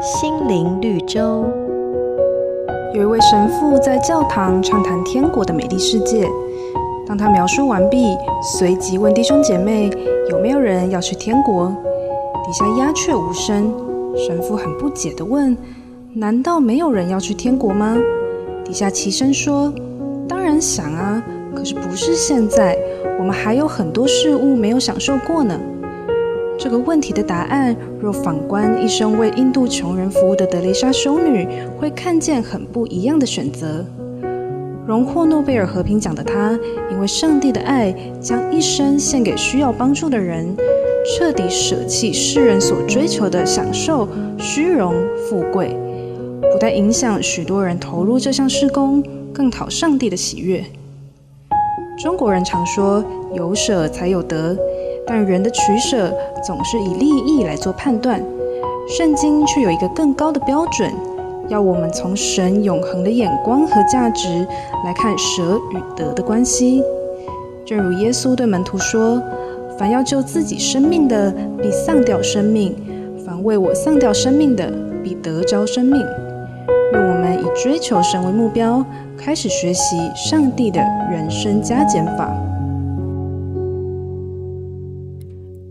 心灵绿洲。有一位神父在教堂畅谈天国的美丽世界。当他描述完毕，随即问弟兄姐妹有没有人要去天国。底下鸦雀无声。神父很不解地问：“难道没有人要去天国吗？”底下齐声说：“当然想啊，可是不是现在，我们还有很多事物没有享受过呢。”这个问题的答案，若反观一生为印度穷人服务的德蕾莎修女，会看见很不一样的选择。荣获诺贝尔和平奖的她，因为上帝的爱，将一生献给需要帮助的人，彻底舍弃世人所追求的享受、虚荣、富贵，不但影响许多人投入这项事工，更讨上帝的喜悦。中国人常说“有舍才有得”，但人的取舍总是以利益来做判断，圣经却有一个更高的标准。要我们从神永恒的眼光和价值来看舍与得的关系，正如耶稣对门徒说：“凡要救自己生命的，必丧掉生命；凡为我丧掉生命的，必得着生命。”愿我们以追求神为目标，开始学习上帝的人生加减法。